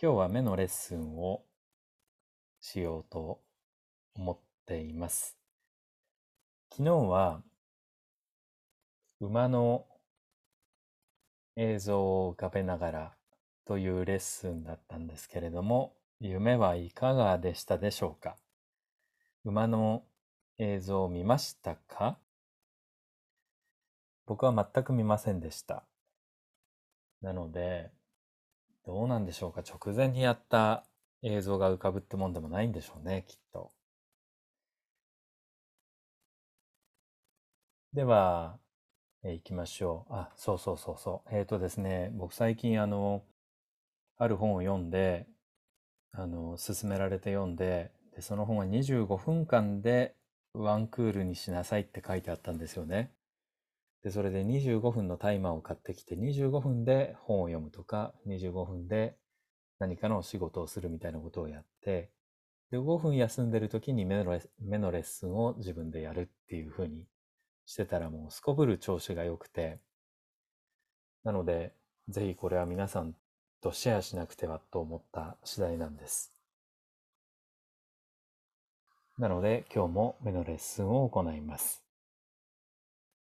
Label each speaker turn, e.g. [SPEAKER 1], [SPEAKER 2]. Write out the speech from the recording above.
[SPEAKER 1] 今日は目のレッスンをしようと思っています。昨日は馬の映像を浮かべながらというレッスンだったんですけれども、夢はいかがでしたでしょうか？馬の映像を見ましたか？僕は全く見ませんでした。なので、どうなんでしょうか？直前にやった映像が浮かぶってもんでもないんでしょうね、きっと。では、えー、行きましょう。あ、そうそうそうそう。えっ、ー、とですね、僕最近あの、ある本を読んで、あの、勧められて読んで、で、その本は25分間でワンクールにしなさいって書いてあったんですよね。で、それで25分のタイマーを買ってきて、25分で本を読むとか、25分で何かの仕事をするみたいなことをやって、で、5分休んでる時に目のレ目のレッスンを自分でやるっていう風にしてたらもうすこぶる調子が良くて、なので、ぜひこれは皆さんとシェアしなくてはと思った次第なんです。なので今日も目のレッスンを行います。